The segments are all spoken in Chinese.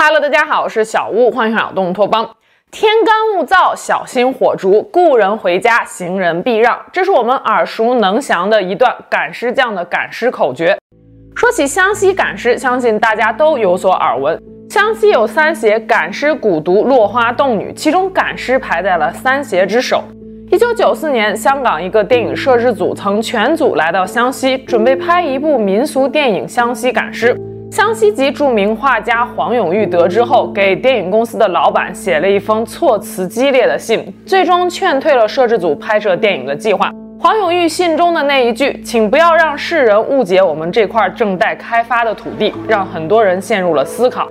Hello，大家好，我是小屋，欢迎来到动物托邦。天干物燥，小心火烛。故人回家，行人避让。这是我们耳熟能详的一段赶尸匠的赶尸口诀。说起湘西赶尸，相信大家都有所耳闻。湘西有三邪：赶尸、蛊毒、落花洞女，其中赶尸排在了三邪之首。一九九四年，香港一个电影摄制组曾全组来到湘西，准备拍一部民俗电影《湘西赶尸》。湘西籍著名画家黄永玉得知后，给电影公司的老板写了一封措辞激烈的信，最终劝退了摄制组拍摄电影的计划。黄永玉信中的那一句“请不要让世人误解我们这块正待开发的土地”，让很多人陷入了思考。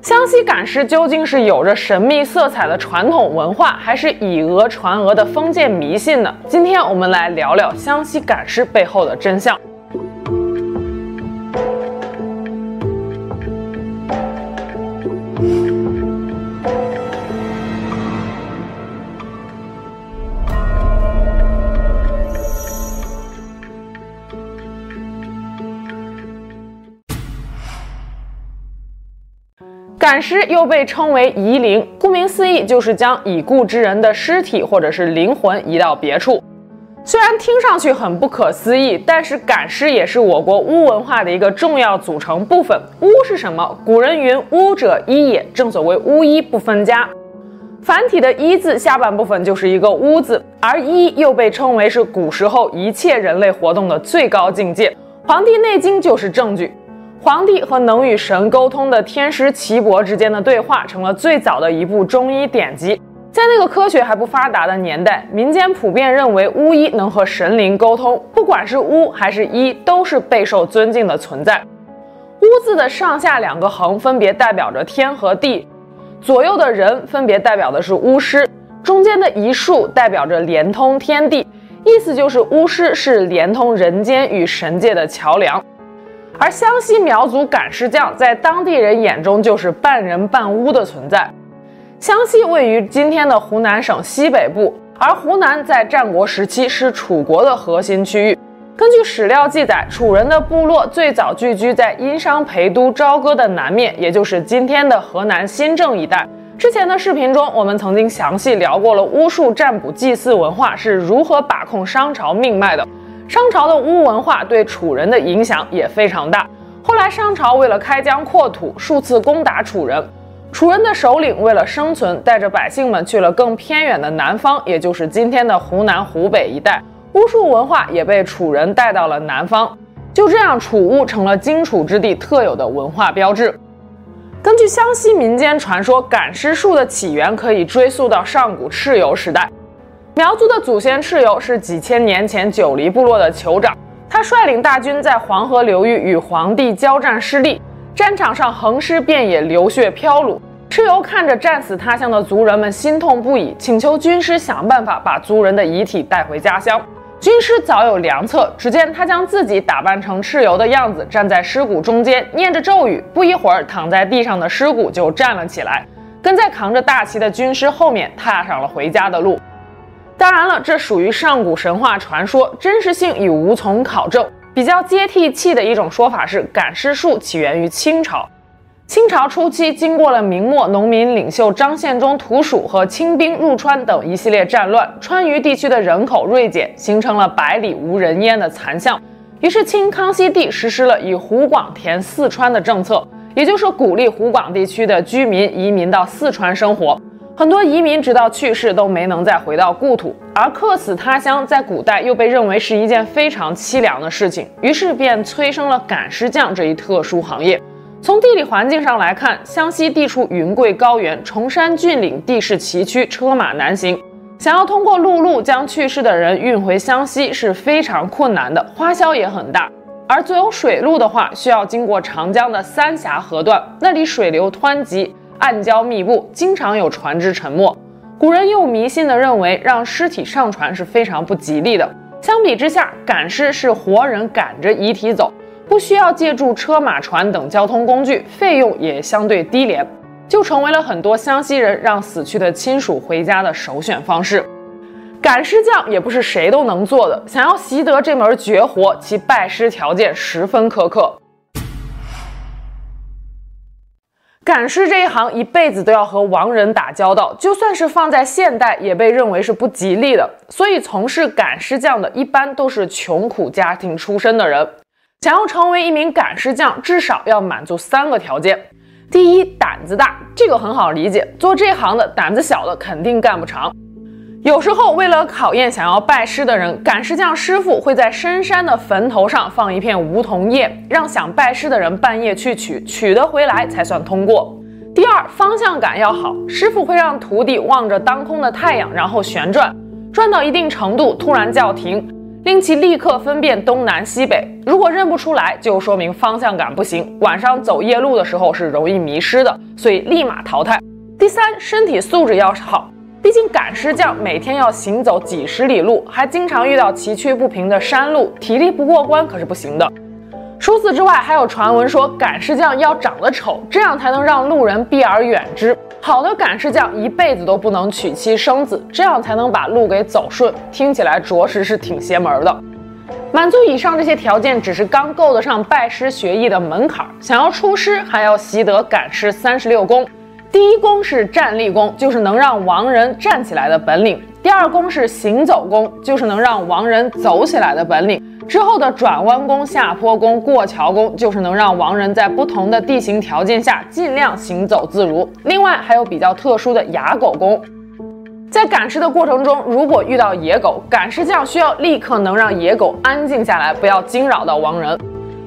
湘西赶尸究竟是有着神秘色彩的传统文化，还是以讹传讹的封建迷信呢？今天我们来聊聊湘西赶尸背后的真相。赶尸又被称为移灵，顾名思义，就是将已故之人的尸体或者是灵魂移到别处。虽然听上去很不可思议，但是赶尸也是我国巫文化的一个重要组成部分。巫是什么？古人云：“巫者医也。”正所谓巫医不分家。繁体的“医”字下半部分就是一个“巫”字，而医又被称为是古时候一切人类活动的最高境界。《黄帝内经》就是证据。皇帝和能与神沟通的天师岐伯之间的对话，成了最早的一部中医典籍。在那个科学还不发达的年代，民间普遍认为巫医能和神灵沟通，不管是巫还是医，都是备受尊敬的存在。巫字的上下两个横分别代表着天和地，左右的人分别代表的是巫师，中间的一竖代表着连通天地，意思就是巫师是连通人间与神界的桥梁。而湘西苗族赶尸匠在当地人眼中就是半人半巫的存在。湘西位于今天的湖南省西北部，而湖南在战国时期是楚国的核心区域。根据史料记载，楚人的部落最早聚居在殷商陪都朝歌的南面，也就是今天的河南新郑一带。之前的视频中，我们曾经详细聊过了巫术、占卜、祭祀文化是如何把控商朝命脉的。商朝的巫文化对楚人的影响也非常大。后来商朝为了开疆扩土，数次攻打楚人。楚人的首领为了生存，带着百姓们去了更偏远的南方，也就是今天的湖南、湖北一带。巫术文化也被楚人带到了南方。就这样，楚巫成了荆楚之地特有的文化标志。根据湘西民间传说，赶尸术的起源可以追溯到上古蚩尤时代。苗族的祖先蚩尤是几千年前九黎部落的酋长，他率领大军在黄河流域与黄帝交战失利，战场上横尸遍野，流血飘橹。蚩尤看着战死他乡的族人们，心痛不已，请求军师想办法把族人的遗体带回家乡。军师早有良策，只见他将自己打扮成蚩尤的样子，站在尸骨中间，念着咒语，不一会儿，躺在地上的尸骨就站了起来，跟在扛着大旗的军师后面，踏上了回家的路。当然了，这属于上古神话传说，真实性已无从考证。比较接地气的一种说法是，赶尸术起源于清朝。清朝初期，经过了明末农民领袖张献忠屠蜀和清兵入川等一系列战乱，川渝地区的人口锐减，形成了百里无人烟的残象。于是，清康熙帝实施了以湖广填四川的政策，也就是鼓励湖广地区的居民移民到四川生活。很多移民直到去世都没能再回到故土，而客死他乡在古代又被认为是一件非常凄凉的事情，于是便催生了赶尸匠这一特殊行业。从地理环境上来看，湘西地处云贵高原、崇山峻岭，地势崎岖，车马难行，想要通过陆路将去世的人运回湘西是非常困难的，花销也很大。而走水路的话，需要经过长江的三峡河段，那里水流湍急。暗礁密布，经常有船只沉没。古人又迷信地认为，让尸体上船是非常不吉利的。相比之下，赶尸是活人赶着遗体走，不需要借助车马船等交通工具，费用也相对低廉，就成为了很多湘西人让死去的亲属回家的首选方式。赶尸匠也不是谁都能做的，想要习得这门绝活，其拜师条件十分苛刻。赶尸这一行一辈子都要和亡人打交道，就算是放在现代，也被认为是不吉利的。所以，从事赶尸匠的一般都是穷苦家庭出身的人。想要成为一名赶尸匠，至少要满足三个条件：第一，胆子大，这个很好理解，做这行的胆子小的肯定干不长。有时候，为了考验想要拜师的人，赶尸匠师傅会在深山的坟头上放一片梧桐叶，让想拜师的人半夜去取，取得回来才算通过。第二，方向感要好，师傅会让徒弟望着当空的太阳，然后旋转，转到一定程度突然叫停，令其立刻分辨东南西北。如果认不出来，就说明方向感不行，晚上走夜路的时候是容易迷失的，所以立马淘汰。第三，身体素质要好。毕竟赶尸匠每天要行走几十里路，还经常遇到崎岖不平的山路，体力不过关可是不行的。除此之外，还有传闻说赶尸匠要长得丑，这样才能让路人避而远之。好的赶尸匠一辈子都不能娶妻生子，这样才能把路给走顺。听起来着实是挺邪门的。满足以上这些条件，只是刚够得上拜师学艺的门槛。想要出师，还要习得赶尸三十六功。第一功是站立功，就是能让亡人站起来的本领；第二功是行走功，就是能让亡人走起来的本领。之后的转弯功、下坡功、过桥功，就是能让亡人在不同的地形条件下尽量行走自如。另外还有比较特殊的哑狗功，在赶尸的过程中，如果遇到野狗，赶尸匠需要立刻能让野狗安静下来，不要惊扰到亡人。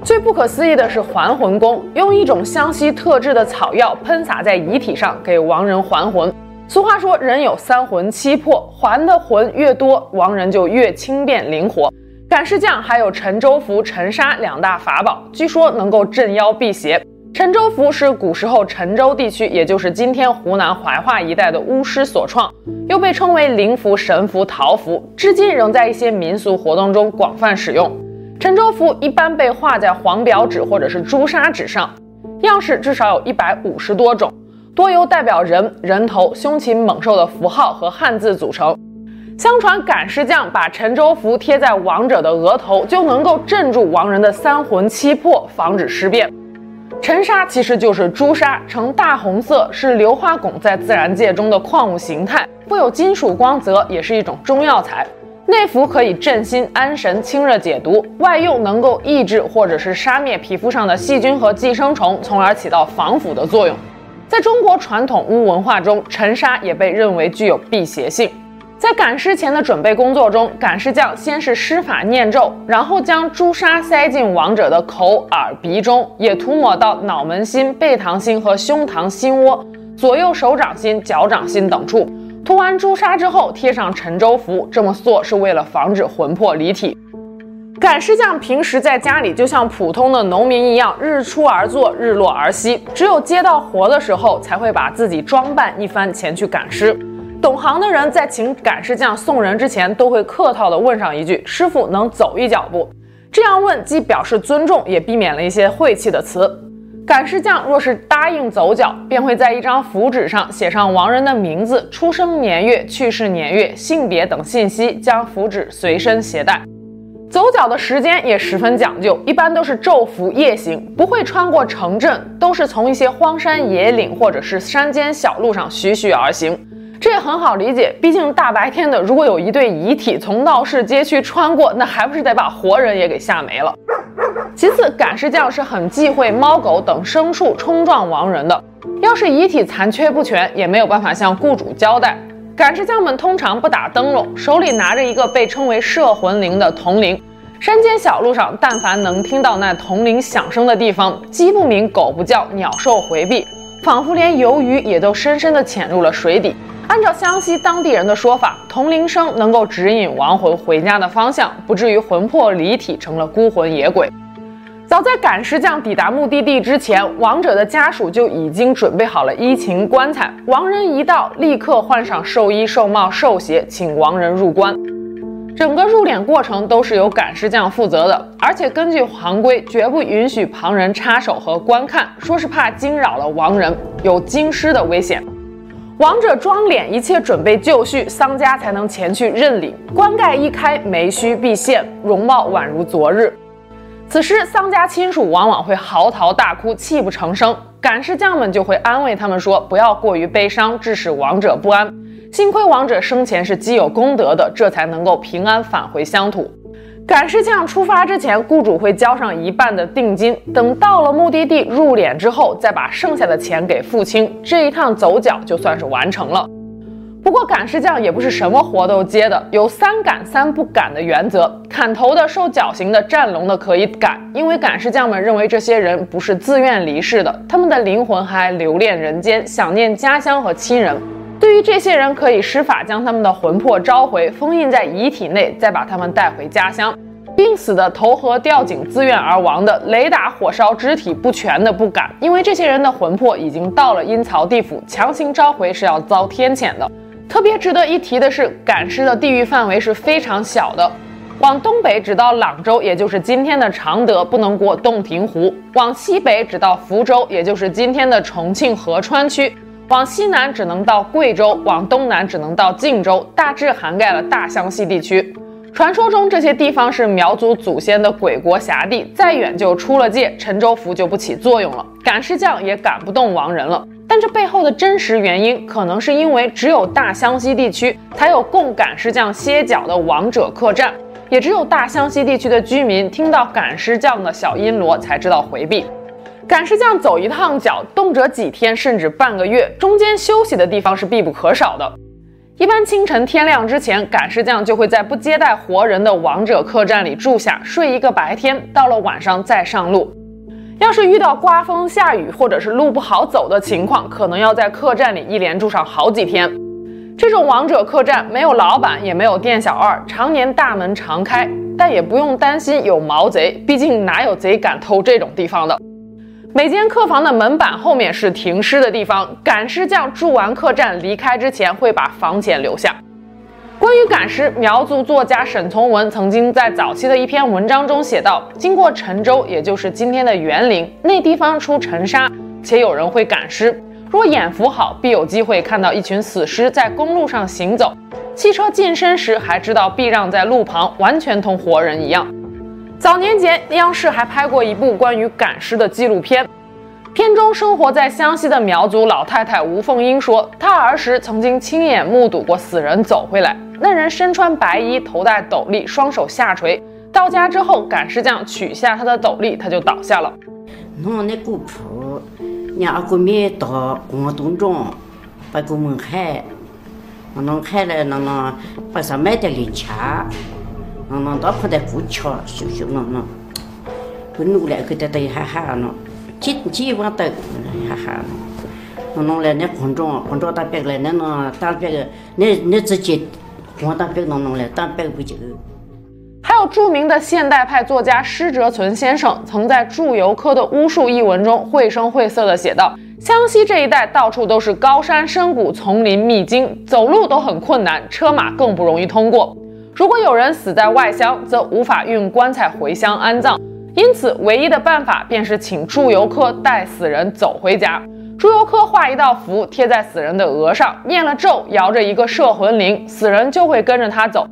最不可思议的是还魂功，用一种湘西特制的草药喷洒在遗体上，给亡人还魂。俗话说，人有三魂七魄，还的魂越多，亡人就越轻便灵活。赶尸匠还有沉舟符、沉沙两大法宝，据说能够镇妖辟邪。沉舟符是古时候沉舟地区，也就是今天湖南怀化一带的巫师所创，又被称为灵符、神符、桃符，至今仍在一些民俗活动中广泛使用。沉舟符一般被画在黄表纸或者是朱砂纸上，样式至少有一百五十多种，多由代表人、人头、凶禽猛兽的符号和汉字组成。相传赶尸匠把沉舟符贴在亡者的额头，就能够镇住亡人的三魂七魄，防止尸变。沉沙其实就是朱砂，呈大红色，是硫化汞在自然界中的矿物形态，富有金属光泽，也是一种中药材。内服可以镇心安神、清热解毒，外用能够抑制或者是杀灭皮肤上的细菌和寄生虫，从而起到防腐的作用。在中国传统巫文化中，沉沙也被认为具有辟邪性。在赶尸前的准备工作中，赶尸匠先是施法念咒，然后将朱砂塞进亡者的口、耳、鼻中，也涂抹到脑门心、背膛心和胸膛心窝、左右手掌心、脚掌心等处。涂完朱砂之后，贴上沉舟符，这么做是为了防止魂魄离体。赶尸匠平时在家里就像普通的农民一样，日出而作，日落而息，只有接到活的时候，才会把自己装扮一番前去赶尸。懂行的人在请赶尸匠送人之前，都会客套地问上一句：“师傅能走一脚不？”这样问既表示尊重，也避免了一些晦气的词。赶尸匠若是答应走脚，便会在一张符纸上写上亡人的名字、出生年月、去世年月、性别等信息，将符纸随身携带。走脚的时间也十分讲究，一般都是昼伏夜行，不会穿过城镇，都是从一些荒山野岭或者是山间小路上徐徐而行。这也很好理解，毕竟大白天的，如果有一对遗体从闹市街区穿过，那还不是得把活人也给吓没了。其次，赶尸匠是很忌讳猫狗等牲畜冲撞亡人的。要是遗体残缺不全，也没有办法向雇主交代。赶尸匠们通常不打灯笼，手里拿着一个被称为摄魂铃的铜铃。山间小路上，但凡能听到那铜铃响声的地方，鸡不鸣，狗不叫，鸟兽回避，仿佛连鱿鱼也都深深地潜入了水底。按照湘西当地人的说法，铜铃声能够指引亡魂回家的方向，不至于魂魄离体成了孤魂野鬼。早在赶尸匠抵达目的地之前，亡者的家属就已经准备好了衣情棺材。亡人一到，立刻换上寿衣、寿帽、寿鞋，请亡人入棺。整个入殓过程都是由赶尸匠负责的，而且根据行规，绝不允许旁人插手和观看，说是怕惊扰了亡人，有惊尸的危险。亡者装殓，一切准备就绪，丧家才能前去认领。棺盖一开，眉须毕现，容貌宛如昨日。此时，丧家亲属往往会嚎啕大哭，泣不成声。赶尸匠们就会安慰他们说：“不要过于悲伤，致使亡者不安。幸亏亡者生前是积有功德的，这才能够平安返回乡土。”赶尸匠出发之前，雇主会交上一半的定金，等到了目的地入殓之后，再把剩下的钱给付清，这一趟走脚就算是完成了。不过赶尸匠也不是什么活都接的，有三赶三不赶的原则。砍头的、受绞刑的、战龙的可以赶，因为赶尸匠们认为这些人不是自愿离世的，他们的灵魂还留恋人间，想念家乡和亲人。对于这些人，可以施法将他们的魂魄召回，封印在遗体内，再把他们带回家乡。病死的、投河吊井自愿而亡的、雷打火烧肢体不全的不敢，因为这些人的魂魄已经到了阴曹地府，强行召回是要遭天谴的。特别值得一提的是，赶尸的地域范围是非常小的，往东北只到朗州，也就是今天的常德，不能过洞庭湖；往西北只到福州，也就是今天的重庆合川区；往西南只能到贵州，往东南只能到晋州，大致涵盖了大湘西地区。传说中这些地方是苗族祖先的鬼国辖地，再远就出了界，陈州符就不起作用了，赶尸匠也赶不动亡人了。但这背后的真实原因，可能是因为只有大湘西地区才有供赶尸匠歇脚的王者客栈，也只有大湘西地区的居民听到赶尸匠的小阴锣才知道回避。赶尸匠走一趟脚，动辄几天甚至半个月，中间休息的地方是必不可少的。一般清晨天亮之前，赶尸匠就会在不接待活人的王者客栈里住下，睡一个白天，到了晚上再上路。要是遇到刮风下雨或者是路不好走的情况，可能要在客栈里一连住上好几天。这种王者客栈没有老板，也没有店小二，常年大门常开，但也不用担心有毛贼，毕竟哪有贼敢偷这种地方的。每间客房的门板后面是停尸的地方，赶尸匠住完客栈离开之前会把房钱留下。关于赶尸，苗族作家沈从文曾经在早期的一篇文章中写道：经过陈州，也就是今天的园林，那地方出尘沙，且有人会赶尸。若眼福好，必有机会看到一群死尸在公路上行走。汽车近身时，还知道避让在路旁，完全同活人一样。早年间，央视还拍过一部关于赶尸的纪录片。片中生活在湘西的苗族老太太吴凤英说，她儿时曾经亲眼目睹过死人走回来，那人身穿白衣，头戴斗笠，双手下垂。到家之后，赶尸匠取下他的斗笠，他就倒下了。弄那古铺，让阿哥们到广东中把个门开，弄开了，弄弄把上买点零钱，弄弄到铺在古桥，修修弄弄，不努力给他等一下下弄。几几万的，哈哈，弄弄来那空中，空中大白来那弄大别个，那那自己光大白弄弄来大白不就？还有著名的现代派作家施哲存先生，曾在《祝由科的巫术》一文中绘声绘色地写道：湘西这一带到处都是高山深谷、丛林秘境，走路都很困难，车马更不容易通过。如果有人死在外乡，则无法运棺材回乡安葬。因此，唯一的办法便是请祝由科带死人走回家。祝由科画一道符贴在死人的额上，念了咒，摇着一个摄魂铃，死人就会跟着他走。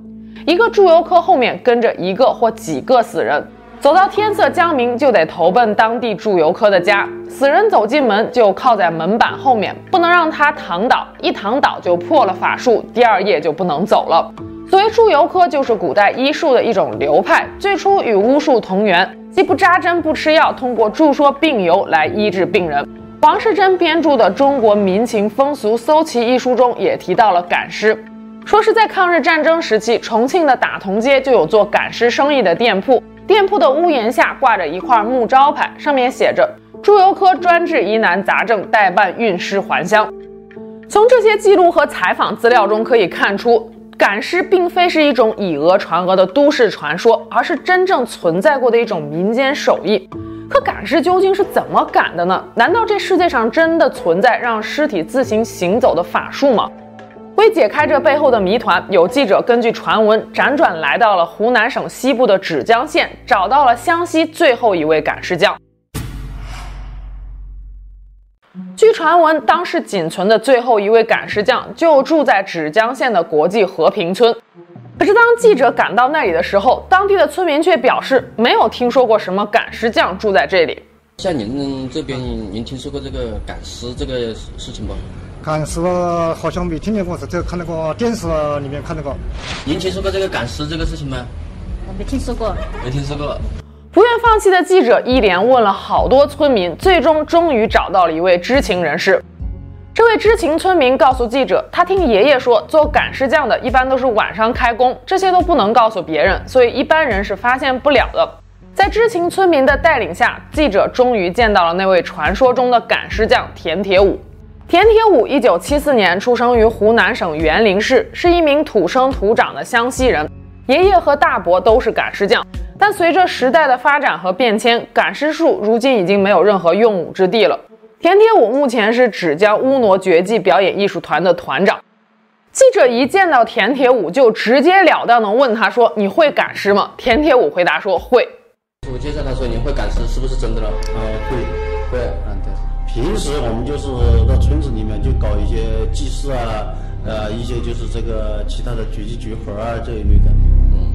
一个祝由科后面跟着一个或几个死人，走到天色将明，就得投奔当地祝由科的家。死人走进门就靠在门板后面，不能让他躺倒，一躺倒就破了法术，第二夜就不能走了。所谓祝由科就是古代医术的一种流派，最初与巫术同源。既不扎针不吃药，通过注说病由来医治病人。王世贞编著的《中国民情风俗搜奇》一书中也提到了赶尸，说是在抗日战争时期，重庆的打铜街就有做赶尸生意的店铺，店铺的屋檐下挂着一块木招牌，上面写着“祝由科专治疑难杂症，代办运尸还乡”。从这些记录和采访资料中可以看出。赶尸并非是一种以讹传讹的都市传说，而是真正存在过的一种民间手艺。可赶尸究竟是怎么赶的呢？难道这世界上真的存在让尸体自行行走的法术吗？为解开这背后的谜团，有记者根据传闻辗转来到了湖南省西部的芷江县，找到了湘西最后一位赶尸匠。据传闻，当时仅存的最后一位赶尸匠就住在芷江县的国际和平村。可是，当记者赶到那里的时候，当地的村民却表示没有听说过什么赶尸匠住在这里。像您这边，您听说过这个赶尸这个事情不？赶尸好像没听见过，只有看那个电视里面看那个。您听说过这个赶尸这个事情吗？我没听说过，没听说过。不愿放弃的记者一连问了好多村民，最终终于找到了一位知情人士。这位知情村民告诉记者，他听爷爷说，做赶尸匠的一般都是晚上开工，这些都不能告诉别人，所以一般人是发现不了的。在知情村民的带领下，记者终于见到了那位传说中的赶尸匠田铁武。田铁武一九七四年出生于湖南省沅陵市，是一名土生土长的湘西人。爷爷和大伯都是赶尸匠，但随着时代的发展和变迁，赶尸术如今已经没有任何用武之地了。田铁武目前是芷江乌儺绝技表演艺术团的团长。记者一见到田铁武，就直截了当的问他说：“你会赶尸吗？”田铁武回答说：“会。”我介绍他说：“你会赶尸，是不是真的了？”呃，会，会。嗯，对。平时我们就是到村子里面就搞一些祭祀啊，呃，一些就是这个其他的绝技绝活啊这一类的。嗯，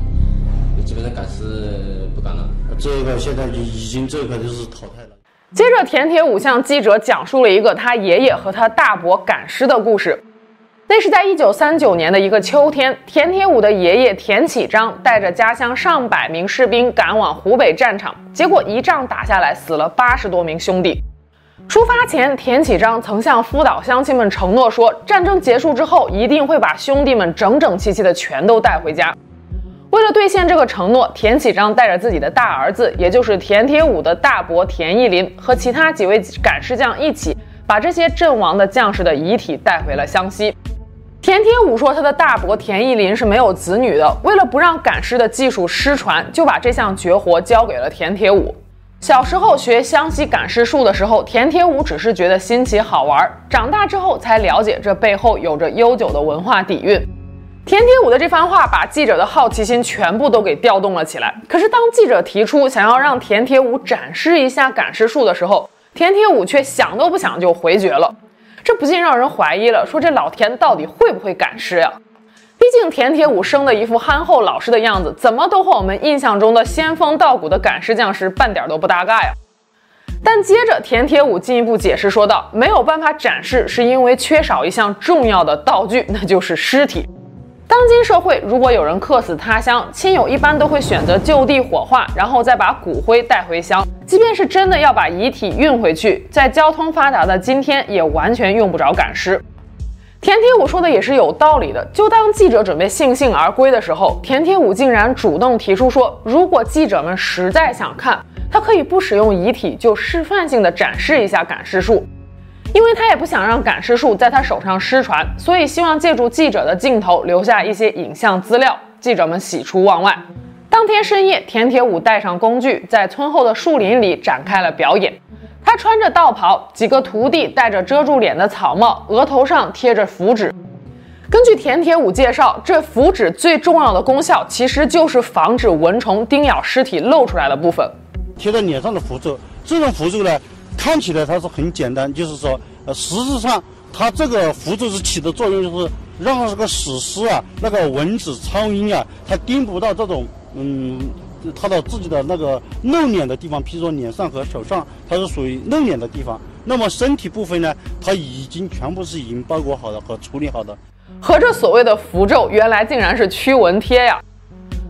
你基本上赶尸不赶了。这个现在就已经这个就是淘汰了。接着，田铁武向记者讲述了一个他爷爷和他大伯赶尸的故事。那是在一九三九年的一个秋天，田铁武的爷爷田启章带着家乡上百名士兵赶往湖北战场，结果一仗打下来，死了八十多名兄弟。出发前，田启章曾向夫岛乡亲们承诺说，战争结束之后一定会把兄弟们整整齐齐的全都带回家。为了兑现这个承诺，田启章带着自己的大儿子，也就是田铁五的大伯田义林和其他几位赶尸匠一起，把这些阵亡的将士的遗体带回了湘西。田铁五说，他的大伯田义林是没有子女的，为了不让赶尸的技术失传，就把这项绝活交给了田铁五。小时候学湘西赶尸术的时候，田铁五只是觉得新奇好玩，长大之后才了解这背后有着悠久的文化底蕴。田铁五的这番话把记者的好奇心全部都给调动了起来。可是当记者提出想要让田铁五展示一下赶尸术的时候，田铁五却想都不想就回绝了。这不禁让人怀疑了，说这老田到底会不会赶尸呀？毕竟田铁五生的一副憨厚老实的样子，怎么都和我们印象中的仙风道骨的赶尸匠是半点都不搭嘎呀。但接着田铁五进一步解释说道，没有办法展示，是因为缺少一项重要的道具，那就是尸体。当今社会，如果有人客死他乡，亲友一般都会选择就地火化，然后再把骨灰带回乡。即便是真的要把遗体运回去，在交通发达的今天，也完全用不着赶尸。田铁五说的也是有道理的。就当记者准备悻悻而归的时候，田铁五竟然主动提出说，如果记者们实在想看，他可以不使用遗体，就示范性的展示一下赶尸术。因为他也不想让赶尸术在他手上失传，所以希望借助记者的镜头留下一些影像资料。记者们喜出望外。当天深夜，田铁武带上工具，在村后的树林里展开了表演。他穿着道袍，几个徒弟戴着遮住脸的草帽，额头上贴着符纸。根据田铁武介绍，这符纸最重要的功效其实就是防止蚊虫叮咬尸体露出来的部分。贴在脸上的符咒，这种符咒呢？看起来它是很简单，就是说，呃，实质上它这个符咒是起的作用，就是让这个死尸啊，那个蚊子、苍蝇啊，它叮不到这种，嗯，它的自己的那个露脸的地方，譬如说脸上和手上，它是属于露脸的地方。那么身体部分呢，它已经全部是已经包裹好的和处理好的。和这所谓的符咒，原来竟然是驱蚊贴呀！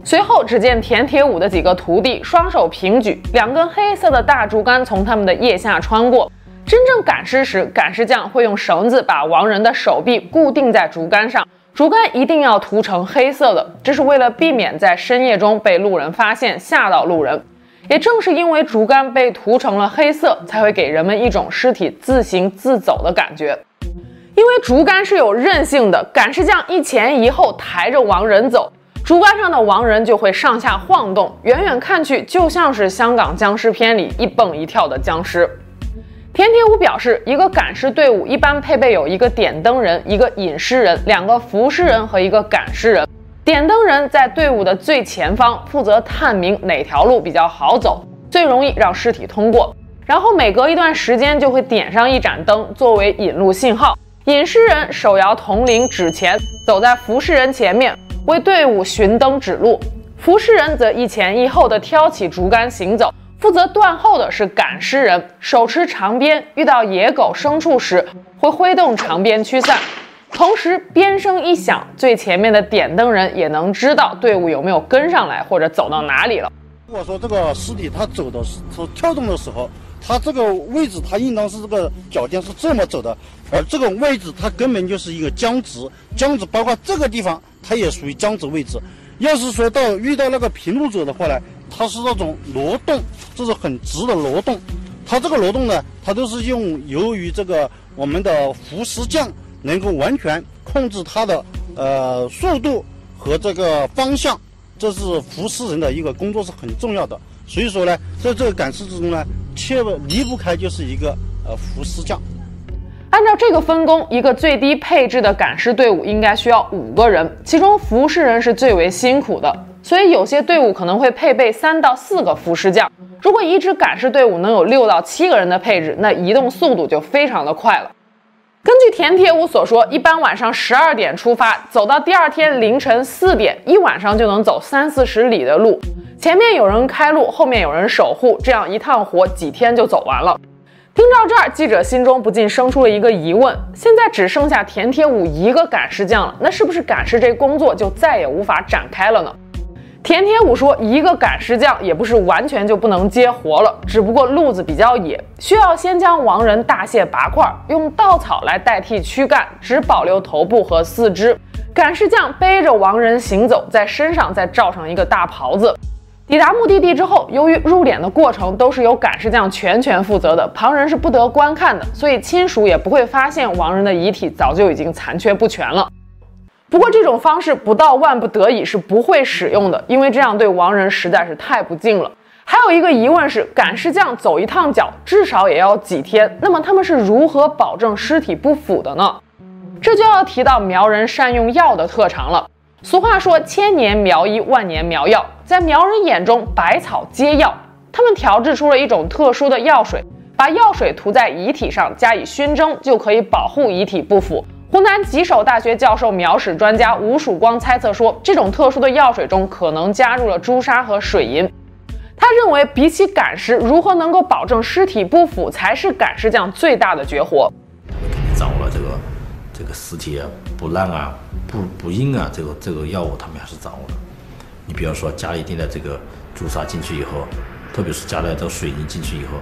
随后，只见田铁武的几个徒弟双手平举，两根黑色的大竹竿从他们的腋下穿过。真正赶尸时，赶尸匠会用绳子把亡人的手臂固定在竹竿上，竹竿一定要涂成黑色的，这是为了避免在深夜中被路人发现，吓到路人。也正是因为竹竿被涂成了黑色，才会给人们一种尸体自行自走的感觉。因为竹竿是有韧性的，赶尸匠一前一后抬着亡人走。竹竿上的亡人就会上下晃动，远远看去就像是香港僵尸片里一蹦一跳的僵尸。田铁武表示，一个赶尸队伍一般配备有一个点灯人、一个引尸人、两个扶尸人和一个赶尸人。点灯人在队伍的最前方，负责探明哪条路比较好走，最容易让尸体通过。然后每隔一段时间就会点上一盏灯作为引路信号。引尸人手摇铜铃指前，走在扶尸人前面。为队伍寻灯指路，扶尸人则一前一后地挑起竹竿行走，负责断后的是赶尸人，手持长鞭，遇到野狗、牲畜时会挥动长鞭驱散。同时，鞭声一响，最前面的点灯人也能知道队伍有没有跟上来或者走到哪里了。如果说这个尸体它走的时候跳动的时候，它这个位置它应当是这个脚尖是这么走的，而这个位置它根本就是一个僵直，僵直包括这个地方它也属于僵直位置。要是说到遇到那个平路走的话呢，它是那种挪动，这是很直的挪动。它这个挪动呢，它都是用由于这个我们的扶尸匠能够完全控制它的呃速度和这个方向，这是扶尸人的一个工作是很重要的。所以说呢，在这个赶尸之中呢，切不离不开就是一个呃扶尸匠。按照这个分工，一个最低配置的赶尸队伍应该需要五个人，其中服尸人是最为辛苦的，所以有些队伍可能会配备三到四个服尸匠。如果一支赶尸队伍能有六到七个人的配置，那移动速度就非常的快了。根据田铁五所说，一般晚上十二点出发，走到第二天凌晨四点，一晚上就能走三四十里的路，前面有人开路，后面有人守护，这样一趟活几天就走完了。听到这儿，记者心中不禁生出了一个疑问：现在只剩下田铁武一个赶尸匠了，那是不是赶尸这工作就再也无法展开了呢？田铁武说，一个赶尸匠也不是完全就不能接活了，只不过路子比较野，需要先将亡人大卸八块，用稻草来代替躯干，只保留头部和四肢。赶尸匠背着亡人行走，在身上再罩上一个大袍子。抵达目的地之后，由于入殓的过程都是由赶尸匠全权负责的，旁人是不得观看的，所以亲属也不会发现亡人的遗体早就已经残缺不全了。不过这种方式不到万不得已是不会使用的，因为这样对亡人实在是太不敬了。还有一个疑问是，赶尸匠走一趟脚至少也要几天，那么他们是如何保证尸体不腐的呢？这就要提到苗人善用药的特长了。俗话说：“千年苗医，万年苗药。”在苗人眼中，百草皆药。他们调制出了一种特殊的药水，把药水涂在遗体上，加以熏蒸，就可以保护遗体不腐。湖南吉首大学教授、苗史专家吴曙光猜测说，这种特殊的药水中可能加入了朱砂和水银。他认为，比起赶尸，如何能够保证尸体不腐，才是赶尸匠最大的绝活。他们肯定掌握了这个这个尸体不烂啊。不不硬啊，这个这个药物他们还是掌握的。你比方说加一定的这个朱砂进去以后，特别是加了这个水泥进去以后，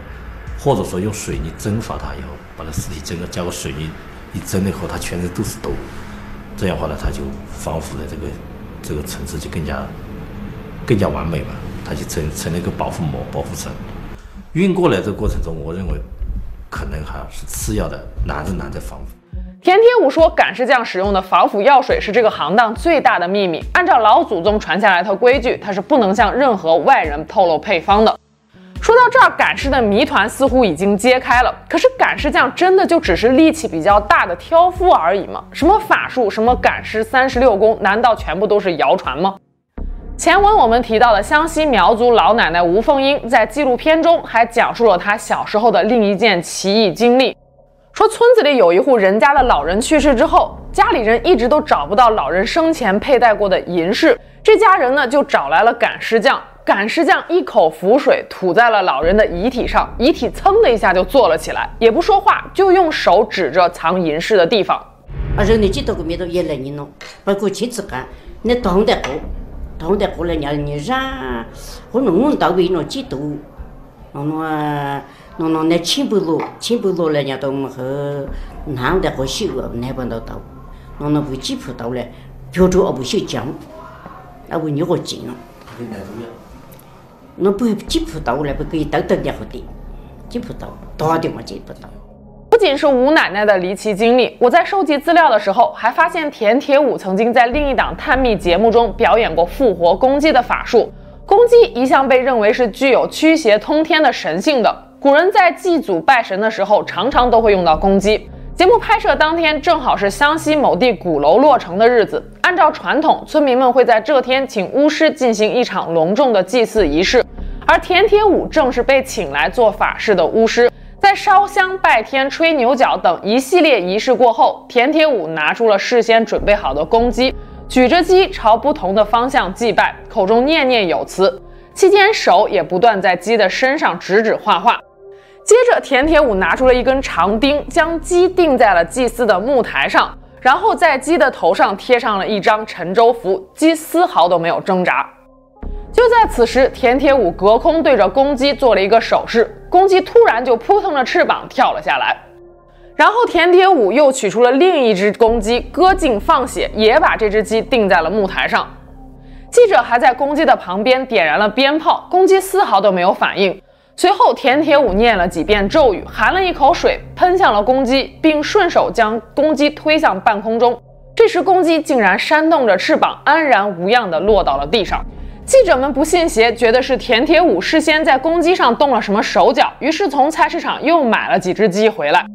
或者说用水泥蒸发它以后，把它尸体整个加个水泥一蒸了以后，它全身都是痘，这样的话呢，它就防腐的这个这个层次就更加更加完美嘛，它就成成了一个保护膜、保护层。运过来这个过程中，我认为可能还是次要的，难是难在防腐。田铁五说，赶尸匠使用的防腐药水是这个行当最大的秘密。按照老祖宗传下来的规矩，他是不能向任何外人透露配方的。说到这儿，赶尸的谜团似乎已经揭开了。可是，赶尸匠真的就只是力气比较大的挑夫而已吗？什么法术，什么赶尸三十六功，难道全部都是谣传吗？前文我们提到的湘西苗族老奶奶吴凤英，在纪录片中还讲述了她小时候的另一件奇异经历。说村子里有一户人家的老人去世之后，家里人一直都找不到老人生前佩戴过的银饰。这家人呢就找来了赶尸匠，赶尸匠一口符水吐在了老人的遗体上，遗体噌的一下就坐了起来，也不说话，就用手指着藏银饰的地方。啊，人你几多个没都也来你弄，包括亲自干，你懂得过，懂得过来伢你让，我弄到位弄几多，弄啊。侬侬那千百罗，千百罗来伢都么和男的和修啊，那帮都到，侬侬不几铺到嘞，标准啊不修讲，那不你我进了。侬不几铺到嘞，不可以等等点好点，几铺到，打电话接不到。不仅是吴奶奶的离奇经历，我在收集资料的时候，还发现田铁武曾经在另一档探秘节目中表演过复活公鸡的法术。公鸡一向被认为是具有驱邪通天的神性的。古人在祭祖拜神的时候，常常都会用到公鸡。节目拍摄当天正好是湘西某地鼓楼落成的日子。按照传统，村民们会在这天请巫师进行一场隆重的祭祀仪式，而田铁五正是被请来做法事的巫师。在烧香拜天、吹牛角等一系列仪式过后，田铁五拿出了事先准备好的公鸡，举着鸡朝不同的方向祭拜，口中念念有词。期间手也不断在鸡的身上指指画画。接着，田铁武拿出了一根长钉，将鸡钉在了祭祀的木台上，然后在鸡的头上贴上了一张沉舟符，鸡丝毫都没有挣扎。就在此时，田铁武隔空对着公鸡做了一个手势，公鸡突然就扑腾着翅膀跳了下来。然后田铁武又取出了另一只公鸡，割颈放血，也把这只鸡钉在了木台上。记者还在公鸡的旁边点燃了鞭炮，公鸡丝毫都没有反应。随后，田铁武念了几遍咒语，含了一口水，喷向了公鸡，并顺手将公鸡推向半空中。这时，公鸡竟然扇动着翅膀，安然无恙地落到了地上。记者们不信邪，觉得是田铁武事先在公鸡上动了什么手脚，于是从菜市场又买了几只鸡回来。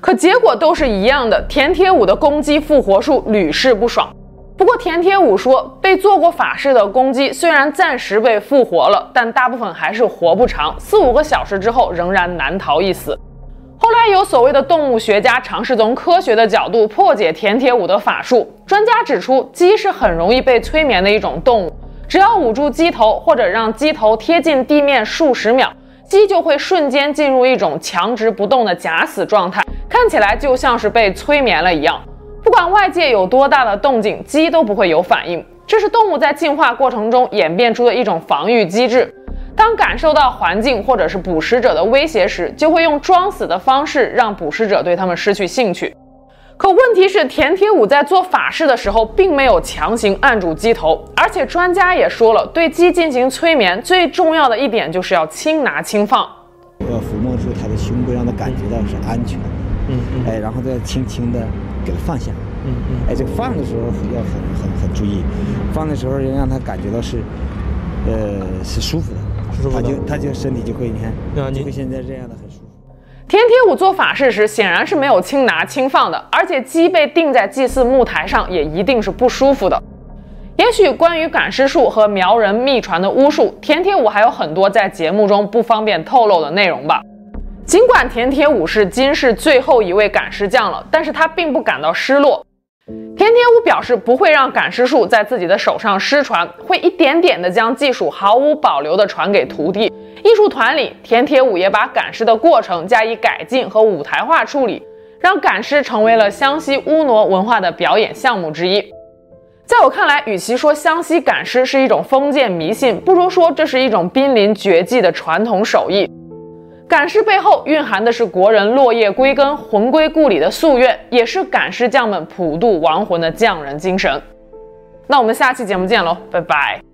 可结果都是一样的，田铁武的公鸡复活术屡试不爽。不过田铁武说，被做过法事的公鸡虽然暂时被复活了，但大部分还是活不长，四五个小时之后仍然难逃一死。后来有所谓的动物学家尝试从科学的角度破解田铁武的法术。专家指出，鸡是很容易被催眠的一种动物，只要捂住鸡头或者让鸡头贴近地面数十秒，鸡就会瞬间进入一种强直不动的假死状态，看起来就像是被催眠了一样。不管外界有多大的动静，鸡都不会有反应。这是动物在进化过程中演变出的一种防御机制。当感受到环境或者是捕食者的威胁时，就会用装死的方式让捕食者对他们失去兴趣。可问题是，田铁武在做法事的时候并没有强行按住鸡头，而且专家也说了，对鸡进行催眠最重要的一点就是要轻拿轻放。要抚摸住它的胸部，让它感觉到是安全的。嗯嗯。哎，然后再轻轻的。给它放下，嗯嗯，哎，这个放的时候要很很很注意，放的时候要让它感觉到是，呃，是舒服的，舒服的，它就它就身体就会，你看，就会现在这样的很田铁武做法事时显然是没有轻拿轻放的，而且鸡被钉在祭祀木台上也一定是不舒服的。也许关于赶尸术和苗人秘传的巫术，田铁武还有很多在节目中不方便透露的内容吧。尽管田铁武是今世最后一位赶尸匠了，但是他并不感到失落。田铁武表示不会让赶尸术在自己的手上失传，会一点点的将技术毫无保留的传给徒弟。艺术团里，田铁武也把赶尸的过程加以改进和舞台化处理，让赶尸成为了湘西巫傩文化的表演项目之一。在我看来，与其说湘西赶尸是一种封建迷信，不如说这是一种濒临绝迹的传统手艺。赶尸背后蕴含的是国人落叶归根、魂归故里的夙愿，也是赶尸匠们普渡亡魂的匠人精神。那我们下期节目见喽，拜拜。